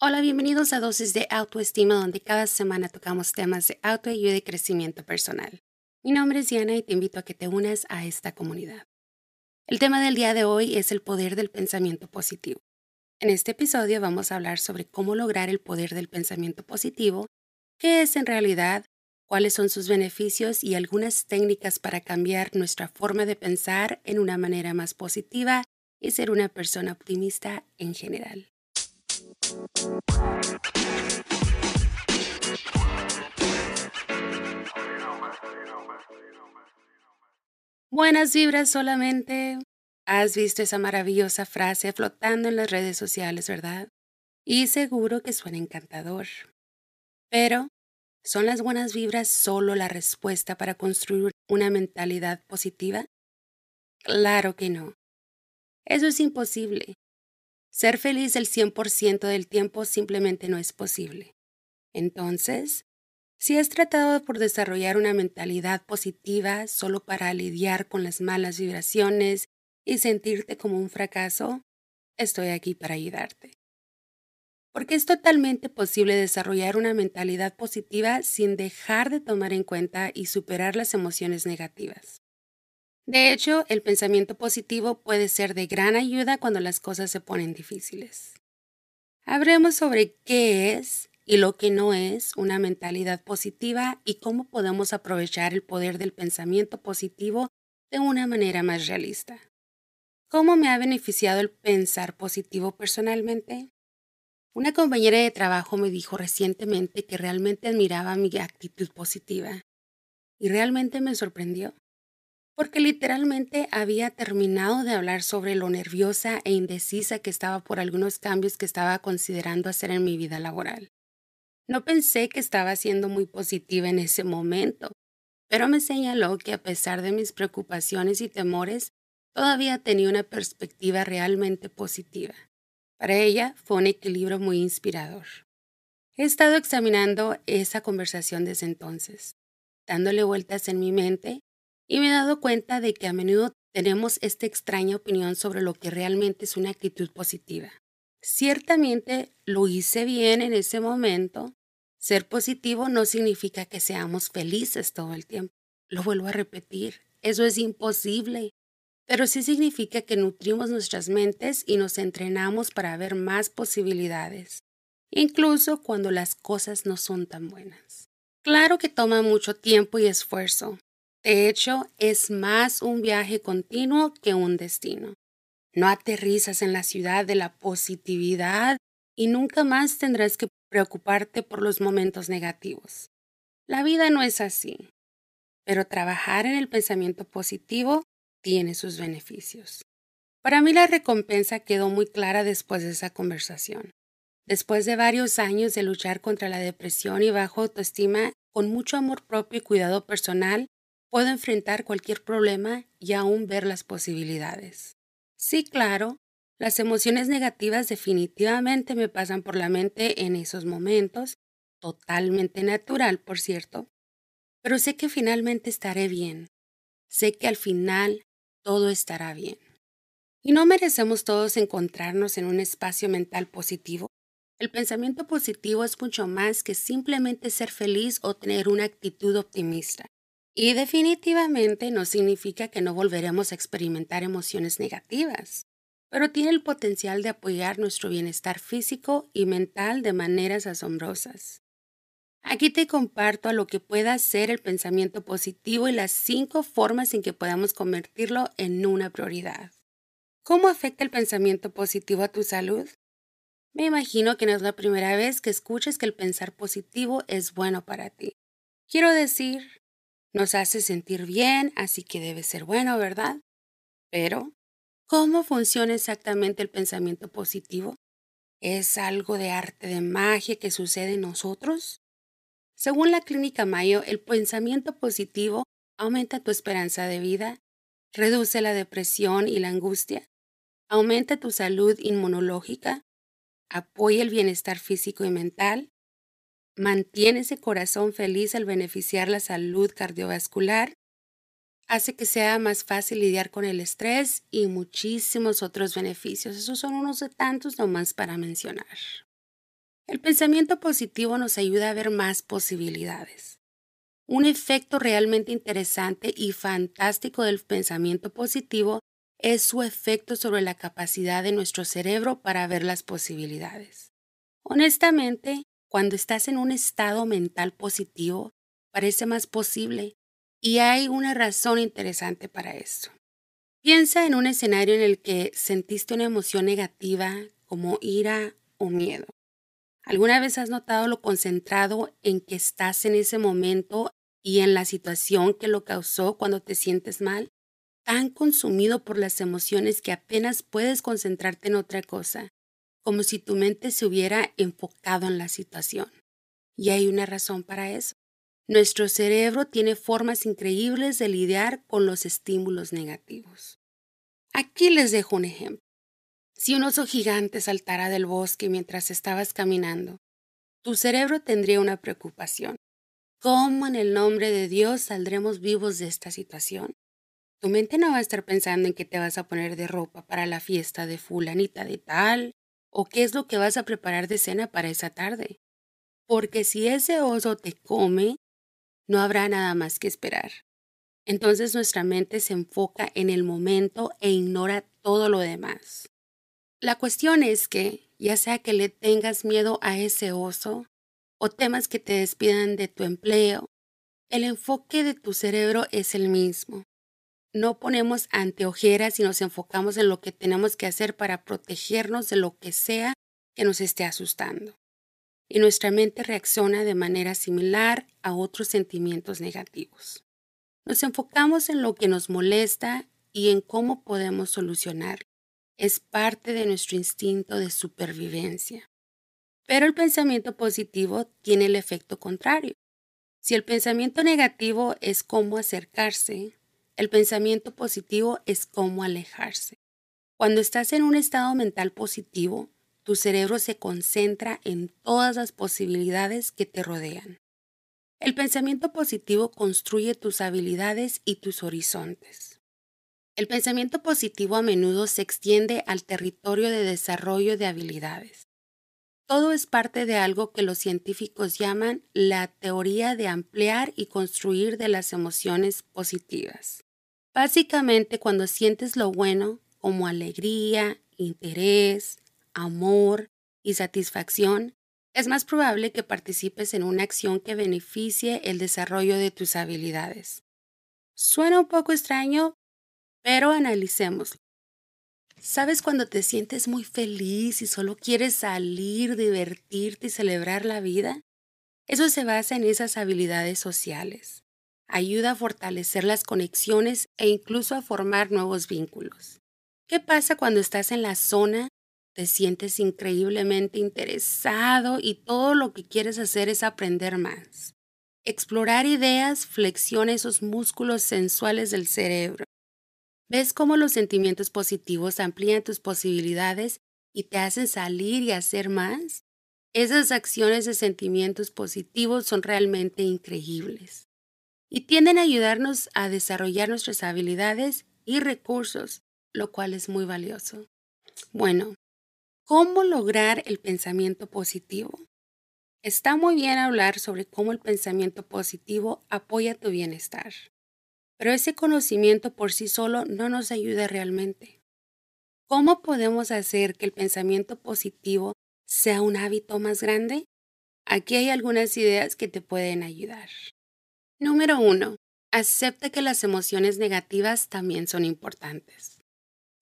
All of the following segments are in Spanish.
Hola, bienvenidos a Dosis de Autoestima, donde cada semana tocamos temas de autoayuda y crecimiento personal. Mi nombre es Diana y te invito a que te unas a esta comunidad. El tema del día de hoy es el poder del pensamiento positivo. En este episodio vamos a hablar sobre cómo lograr el poder del pensamiento positivo, qué es en realidad, cuáles son sus beneficios y algunas técnicas para cambiar nuestra forma de pensar en una manera más positiva y ser una persona optimista en general. Buenas vibras solamente. Has visto esa maravillosa frase flotando en las redes sociales, ¿verdad? Y seguro que suena encantador. Pero, ¿son las buenas vibras solo la respuesta para construir una mentalidad positiva? Claro que no. Eso es imposible. Ser feliz el 100% del tiempo simplemente no es posible. Entonces, si has tratado por desarrollar una mentalidad positiva solo para lidiar con las malas vibraciones y sentirte como un fracaso, estoy aquí para ayudarte. Porque es totalmente posible desarrollar una mentalidad positiva sin dejar de tomar en cuenta y superar las emociones negativas. De hecho, el pensamiento positivo puede ser de gran ayuda cuando las cosas se ponen difíciles. Habremos sobre qué es y lo que no es una mentalidad positiva y cómo podemos aprovechar el poder del pensamiento positivo de una manera más realista. ¿Cómo me ha beneficiado el pensar positivo personalmente? Una compañera de trabajo me dijo recientemente que realmente admiraba mi actitud positiva y realmente me sorprendió porque literalmente había terminado de hablar sobre lo nerviosa e indecisa que estaba por algunos cambios que estaba considerando hacer en mi vida laboral. No pensé que estaba siendo muy positiva en ese momento, pero me señaló que a pesar de mis preocupaciones y temores, todavía tenía una perspectiva realmente positiva. Para ella fue un equilibrio muy inspirador. He estado examinando esa conversación desde entonces, dándole vueltas en mi mente y me he dado cuenta de que a menudo tenemos esta extraña opinión sobre lo que realmente es una actitud positiva. Ciertamente lo hice bien en ese momento. Ser positivo no significa que seamos felices todo el tiempo. Lo vuelvo a repetir, eso es imposible. Pero sí significa que nutrimos nuestras mentes y nos entrenamos para ver más posibilidades, incluso cuando las cosas no son tan buenas. Claro que toma mucho tiempo y esfuerzo, de hecho, es más un viaje continuo que un destino. No aterrizas en la ciudad de la positividad y nunca más tendrás que preocuparte por los momentos negativos. La vida no es así, pero trabajar en el pensamiento positivo tiene sus beneficios. Para mí la recompensa quedó muy clara después de esa conversación. Después de varios años de luchar contra la depresión y bajo autoestima, con mucho amor propio y cuidado personal, Puedo enfrentar cualquier problema y aún ver las posibilidades. Sí, claro, las emociones negativas definitivamente me pasan por la mente en esos momentos, totalmente natural, por cierto, pero sé que finalmente estaré bien. Sé que al final todo estará bien. ¿Y no merecemos todos encontrarnos en un espacio mental positivo? El pensamiento positivo es mucho más que simplemente ser feliz o tener una actitud optimista. Y definitivamente no significa que no volveremos a experimentar emociones negativas, pero tiene el potencial de apoyar nuestro bienestar físico y mental de maneras asombrosas. Aquí te comparto a lo que pueda ser el pensamiento positivo y las cinco formas en que podamos convertirlo en una prioridad. ¿Cómo afecta el pensamiento positivo a tu salud? Me imagino que no es la primera vez que escuches que el pensar positivo es bueno para ti. Quiero decir, nos hace sentir bien, así que debe ser bueno, ¿verdad? Pero, ¿cómo funciona exactamente el pensamiento positivo? ¿Es algo de arte de magia que sucede en nosotros? Según la clínica Mayo, el pensamiento positivo aumenta tu esperanza de vida, reduce la depresión y la angustia, aumenta tu salud inmunológica, apoya el bienestar físico y mental, mantiene ese corazón feliz al beneficiar la salud cardiovascular, hace que sea más fácil lidiar con el estrés y muchísimos otros beneficios. Esos son unos de tantos nomás para mencionar. El pensamiento positivo nos ayuda a ver más posibilidades. Un efecto realmente interesante y fantástico del pensamiento positivo es su efecto sobre la capacidad de nuestro cerebro para ver las posibilidades. Honestamente, cuando estás en un estado mental positivo, parece más posible y hay una razón interesante para eso. Piensa en un escenario en el que sentiste una emoción negativa como ira o miedo. ¿Alguna vez has notado lo concentrado en que estás en ese momento y en la situación que lo causó cuando te sientes mal? Tan consumido por las emociones que apenas puedes concentrarte en otra cosa, como si tu mente se hubiera enfocado en la situación. Y hay una razón para eso. Nuestro cerebro tiene formas increíbles de lidiar con los estímulos negativos. Aquí les dejo un ejemplo. Si un oso gigante saltara del bosque mientras estabas caminando, tu cerebro tendría una preocupación. ¿Cómo en el nombre de Dios saldremos vivos de esta situación? Tu mente no va a estar pensando en qué te vas a poner de ropa para la fiesta de fulanita de tal o qué es lo que vas a preparar de cena para esa tarde. Porque si ese oso te come, no habrá nada más que esperar. Entonces nuestra mente se enfoca en el momento e ignora todo lo demás. La cuestión es que, ya sea que le tengas miedo a ese oso o temas que te despidan de tu empleo, el enfoque de tu cerebro es el mismo. No ponemos anteojeras y nos enfocamos en lo que tenemos que hacer para protegernos de lo que sea que nos esté asustando y nuestra mente reacciona de manera similar a otros sentimientos negativos. Nos enfocamos en lo que nos molesta y en cómo podemos solucionarlo. Es parte de nuestro instinto de supervivencia. Pero el pensamiento positivo tiene el efecto contrario. Si el pensamiento negativo es cómo acercarse, el pensamiento positivo es cómo alejarse. Cuando estás en un estado mental positivo, tu cerebro se concentra en todas las posibilidades que te rodean. El pensamiento positivo construye tus habilidades y tus horizontes. El pensamiento positivo a menudo se extiende al territorio de desarrollo de habilidades. Todo es parte de algo que los científicos llaman la teoría de ampliar y construir de las emociones positivas. Básicamente, cuando sientes lo bueno, como alegría, interés, amor y satisfacción, es más probable que participes en una acción que beneficie el desarrollo de tus habilidades. Suena un poco extraño, pero analicémoslo. ¿Sabes cuando te sientes muy feliz y solo quieres salir, divertirte y celebrar la vida? Eso se basa en esas habilidades sociales. Ayuda a fortalecer las conexiones e incluso a formar nuevos vínculos. ¿Qué pasa cuando estás en la zona te sientes increíblemente interesado y todo lo que quieres hacer es aprender más. Explorar ideas flexiona esos músculos sensuales del cerebro. ¿Ves cómo los sentimientos positivos amplían tus posibilidades y te hacen salir y hacer más? Esas acciones de sentimientos positivos son realmente increíbles y tienden a ayudarnos a desarrollar nuestras habilidades y recursos, lo cual es muy valioso. Bueno, ¿Cómo lograr el pensamiento positivo? Está muy bien hablar sobre cómo el pensamiento positivo apoya tu bienestar, pero ese conocimiento por sí solo no nos ayuda realmente. ¿Cómo podemos hacer que el pensamiento positivo sea un hábito más grande? Aquí hay algunas ideas que te pueden ayudar. Número 1. Acepta que las emociones negativas también son importantes.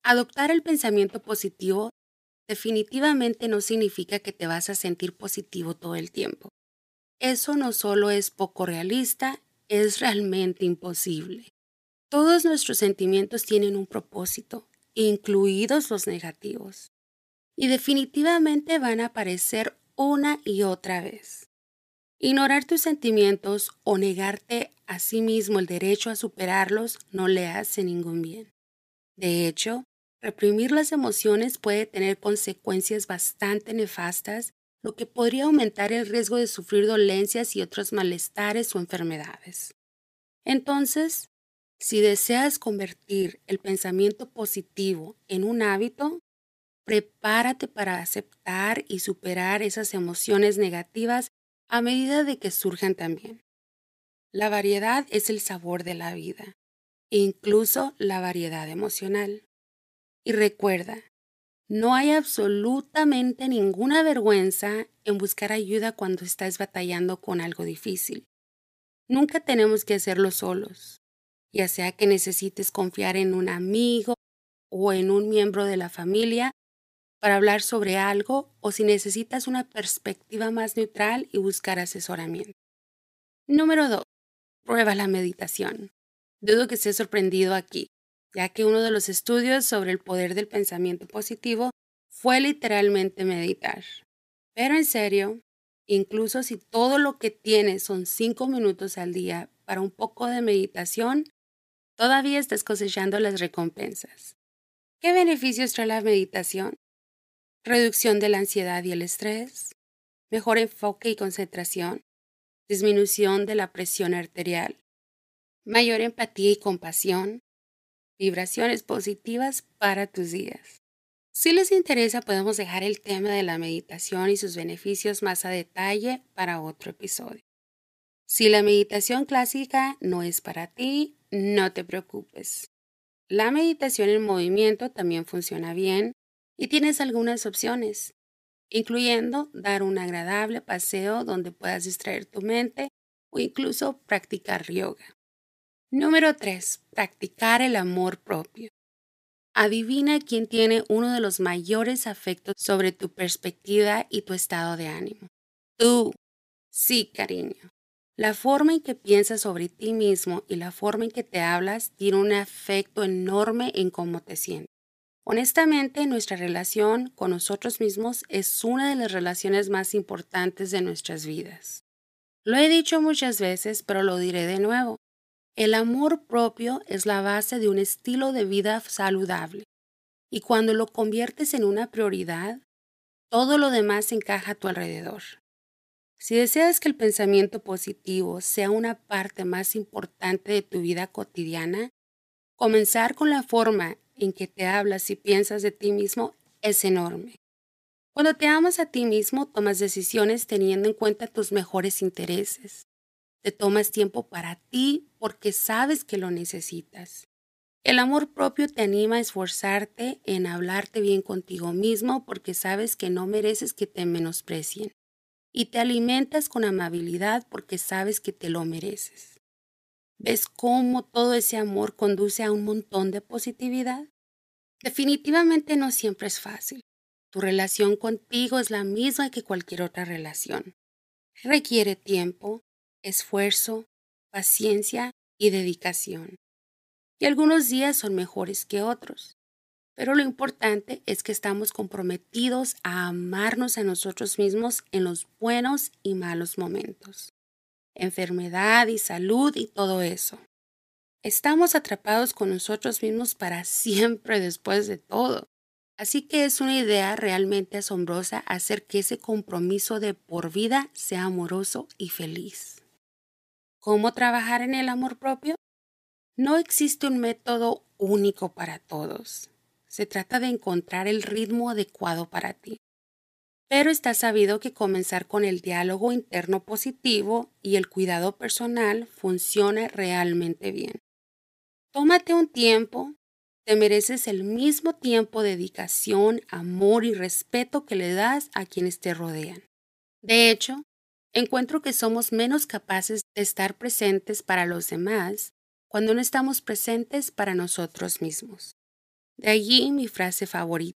Adoptar el pensamiento positivo definitivamente no significa que te vas a sentir positivo todo el tiempo. Eso no solo es poco realista, es realmente imposible. Todos nuestros sentimientos tienen un propósito, incluidos los negativos, y definitivamente van a aparecer una y otra vez. Ignorar tus sentimientos o negarte a sí mismo el derecho a superarlos no le hace ningún bien. De hecho, Reprimir las emociones puede tener consecuencias bastante nefastas, lo que podría aumentar el riesgo de sufrir dolencias y otros malestares o enfermedades. Entonces, si deseas convertir el pensamiento positivo en un hábito, prepárate para aceptar y superar esas emociones negativas a medida de que surjan también. La variedad es el sabor de la vida, incluso la variedad emocional. Y recuerda, no hay absolutamente ninguna vergüenza en buscar ayuda cuando estás batallando con algo difícil. Nunca tenemos que hacerlo solos, ya sea que necesites confiar en un amigo o en un miembro de la familia para hablar sobre algo o si necesitas una perspectiva más neutral y buscar asesoramiento. Número 2. Prueba la meditación. Dudo que estés sorprendido aquí ya que uno de los estudios sobre el poder del pensamiento positivo fue literalmente meditar. Pero en serio, incluso si todo lo que tienes son cinco minutos al día para un poco de meditación, todavía estás cosechando las recompensas. ¿Qué beneficios trae la meditación? Reducción de la ansiedad y el estrés, mejor enfoque y concentración, disminución de la presión arterial, mayor empatía y compasión, vibraciones positivas para tus días. Si les interesa, podemos dejar el tema de la meditación y sus beneficios más a detalle para otro episodio. Si la meditación clásica no es para ti, no te preocupes. La meditación en movimiento también funciona bien y tienes algunas opciones, incluyendo dar un agradable paseo donde puedas distraer tu mente o incluso practicar yoga. Número 3. Practicar el amor propio. Adivina quién tiene uno de los mayores afectos sobre tu perspectiva y tu estado de ánimo. Tú. Sí, cariño. La forma en que piensas sobre ti mismo y la forma en que te hablas tiene un efecto enorme en cómo te sientes. Honestamente, nuestra relación con nosotros mismos es una de las relaciones más importantes de nuestras vidas. Lo he dicho muchas veces, pero lo diré de nuevo. El amor propio es la base de un estilo de vida saludable y cuando lo conviertes en una prioridad, todo lo demás encaja a tu alrededor. Si deseas que el pensamiento positivo sea una parte más importante de tu vida cotidiana, comenzar con la forma en que te hablas y piensas de ti mismo es enorme. Cuando te amas a ti mismo, tomas decisiones teniendo en cuenta tus mejores intereses. Te tomas tiempo para ti porque sabes que lo necesitas. El amor propio te anima a esforzarte en hablarte bien contigo mismo porque sabes que no mereces que te menosprecien. Y te alimentas con amabilidad porque sabes que te lo mereces. ¿Ves cómo todo ese amor conduce a un montón de positividad? Definitivamente no siempre es fácil. Tu relación contigo es la misma que cualquier otra relación. Requiere tiempo, esfuerzo, paciencia y dedicación. Y algunos días son mejores que otros. Pero lo importante es que estamos comprometidos a amarnos a nosotros mismos en los buenos y malos momentos. Enfermedad y salud y todo eso. Estamos atrapados con nosotros mismos para siempre después de todo. Así que es una idea realmente asombrosa hacer que ese compromiso de por vida sea amoroso y feliz. ¿Cómo trabajar en el amor propio? No existe un método único para todos. Se trata de encontrar el ritmo adecuado para ti. Pero está sabido que comenzar con el diálogo interno positivo y el cuidado personal funciona realmente bien. Tómate un tiempo, te mereces el mismo tiempo, dedicación, amor y respeto que le das a quienes te rodean. De hecho, encuentro que somos menos capaces de estar presentes para los demás cuando no estamos presentes para nosotros mismos. De allí mi frase favorita.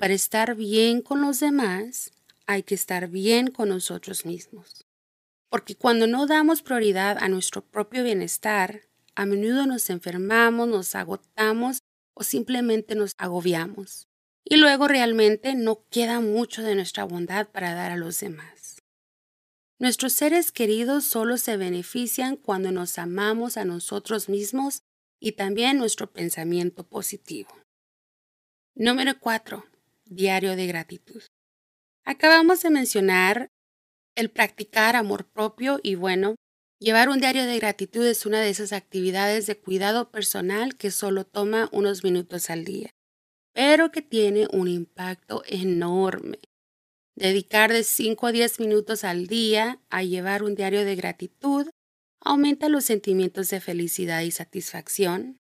Para estar bien con los demás, hay que estar bien con nosotros mismos. Porque cuando no damos prioridad a nuestro propio bienestar, a menudo nos enfermamos, nos agotamos o simplemente nos agobiamos. Y luego realmente no queda mucho de nuestra bondad para dar a los demás. Nuestros seres queridos solo se benefician cuando nos amamos a nosotros mismos y también nuestro pensamiento positivo. Número 4. Diario de gratitud. Acabamos de mencionar el practicar amor propio y bueno, llevar un diario de gratitud es una de esas actividades de cuidado personal que solo toma unos minutos al día. pero que tiene un impacto enorme. Dedicar de 5 a 10 minutos al día a llevar un diario de gratitud aumenta los sentimientos de felicidad y satisfacción,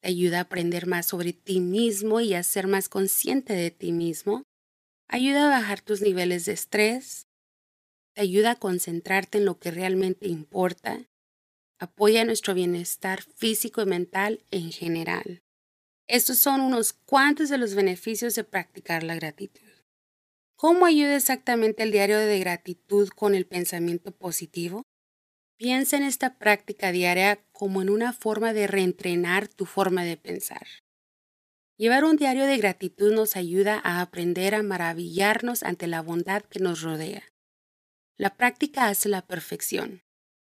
te ayuda a aprender más sobre ti mismo y a ser más consciente de ti mismo, ayuda a bajar tus niveles de estrés, te ayuda a concentrarte en lo que realmente importa, apoya nuestro bienestar físico y mental en general. Estos son unos cuantos de los beneficios de practicar la gratitud. ¿Cómo ayuda exactamente el diario de gratitud con el pensamiento positivo? Piensa en esta práctica diaria como en una forma de reentrenar tu forma de pensar. Llevar un diario de gratitud nos ayuda a aprender a maravillarnos ante la bondad que nos rodea. La práctica hace la perfección.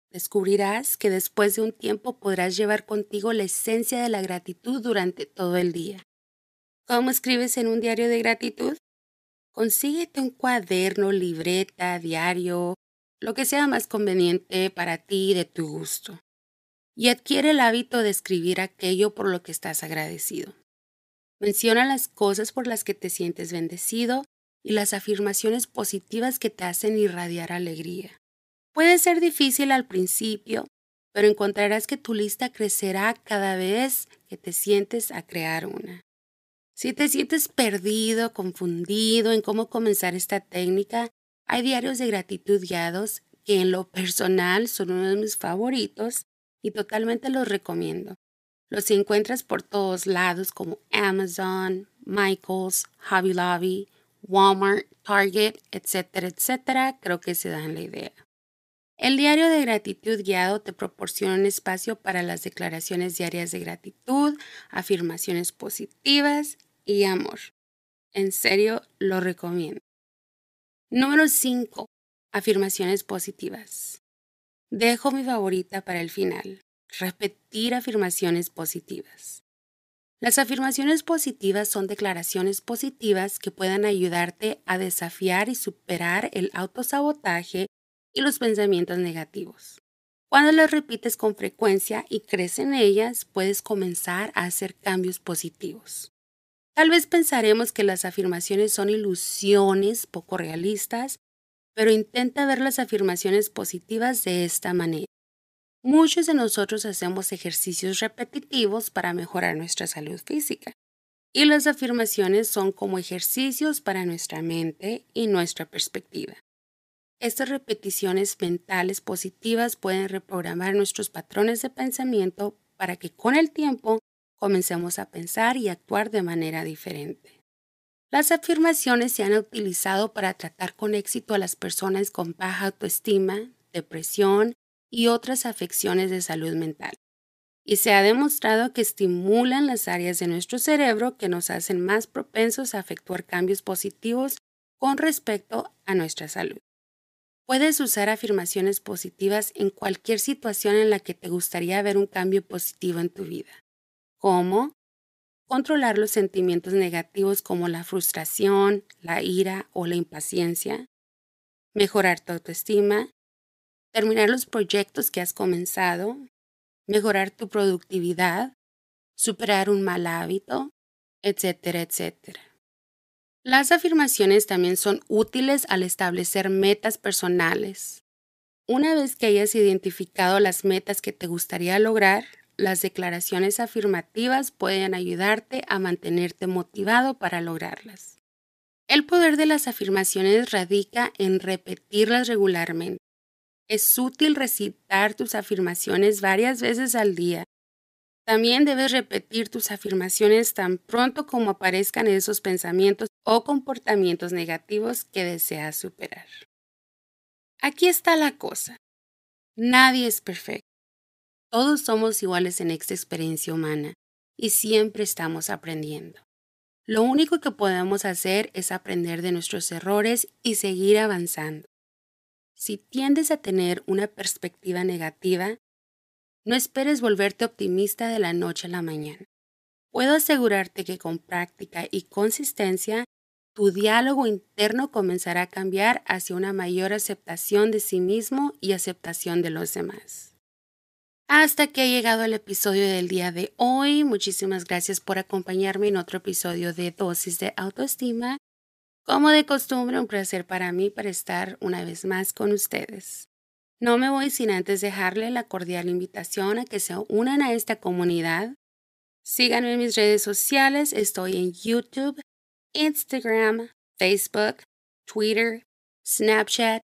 Descubrirás que después de un tiempo podrás llevar contigo la esencia de la gratitud durante todo el día. ¿Cómo escribes en un diario de gratitud? Consíguete un cuaderno, libreta, diario, lo que sea más conveniente para ti y de tu gusto. Y adquiere el hábito de escribir aquello por lo que estás agradecido. Menciona las cosas por las que te sientes bendecido y las afirmaciones positivas que te hacen irradiar alegría. Puede ser difícil al principio, pero encontrarás que tu lista crecerá cada vez que te sientes a crear una. Si te sientes perdido, confundido en cómo comenzar esta técnica, hay diarios de gratitud guiados que en lo personal son uno de mis favoritos y totalmente los recomiendo. Los encuentras por todos lados como Amazon, Michaels, Hobby Lobby, Walmart, Target, etcétera, etcétera, creo que se dan la idea. El diario de gratitud guiado te proporciona un espacio para las declaraciones diarias de gratitud, afirmaciones positivas y amor. En serio, lo recomiendo. Número 5. Afirmaciones positivas. Dejo mi favorita para el final. Repetir afirmaciones positivas. Las afirmaciones positivas son declaraciones positivas que puedan ayudarte a desafiar y superar el autosabotaje y los pensamientos negativos. Cuando las repites con frecuencia y crees en ellas, puedes comenzar a hacer cambios positivos. Tal vez pensaremos que las afirmaciones son ilusiones poco realistas, pero intenta ver las afirmaciones positivas de esta manera. Muchos de nosotros hacemos ejercicios repetitivos para mejorar nuestra salud física. Y las afirmaciones son como ejercicios para nuestra mente y nuestra perspectiva. Estas repeticiones mentales positivas pueden reprogramar nuestros patrones de pensamiento para que con el tiempo comencemos a pensar y actuar de manera diferente. Las afirmaciones se han utilizado para tratar con éxito a las personas con baja autoestima, depresión y otras afecciones de salud mental. Y se ha demostrado que estimulan las áreas de nuestro cerebro que nos hacen más propensos a efectuar cambios positivos con respecto a nuestra salud. Puedes usar afirmaciones positivas en cualquier situación en la que te gustaría ver un cambio positivo en tu vida, como controlar los sentimientos negativos como la frustración, la ira o la impaciencia, mejorar tu autoestima, terminar los proyectos que has comenzado, mejorar tu productividad, superar un mal hábito, etcétera, etcétera. Las afirmaciones también son útiles al establecer metas personales. Una vez que hayas identificado las metas que te gustaría lograr, las declaraciones afirmativas pueden ayudarte a mantenerte motivado para lograrlas. El poder de las afirmaciones radica en repetirlas regularmente. Es útil recitar tus afirmaciones varias veces al día. También debes repetir tus afirmaciones tan pronto como aparezcan esos pensamientos o comportamientos negativos que deseas superar. Aquí está la cosa. Nadie es perfecto. Todos somos iguales en esta experiencia humana y siempre estamos aprendiendo. Lo único que podemos hacer es aprender de nuestros errores y seguir avanzando. Si tiendes a tener una perspectiva negativa, no esperes volverte optimista de la noche a la mañana. Puedo asegurarte que con práctica y consistencia, tu diálogo interno comenzará a cambiar hacia una mayor aceptación de sí mismo y aceptación de los demás. Hasta que ha llegado el episodio del día de hoy. Muchísimas gracias por acompañarme en otro episodio de Dosis de Autoestima. Como de costumbre, un placer para mí para estar una vez más con ustedes. No me voy sin antes dejarle la cordial invitación a que se unan a esta comunidad. Síganme en mis redes sociales. Estoy en YouTube, Instagram, Facebook, Twitter, Snapchat,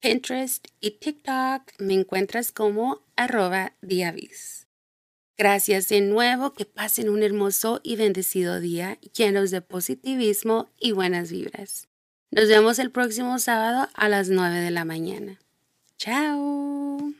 Pinterest y TikTok. Me encuentras como arroba diavis. Gracias de nuevo, que pasen un hermoso y bendecido día llenos de positivismo y buenas vibras. Nos vemos el próximo sábado a las 9 de la mañana. Chao.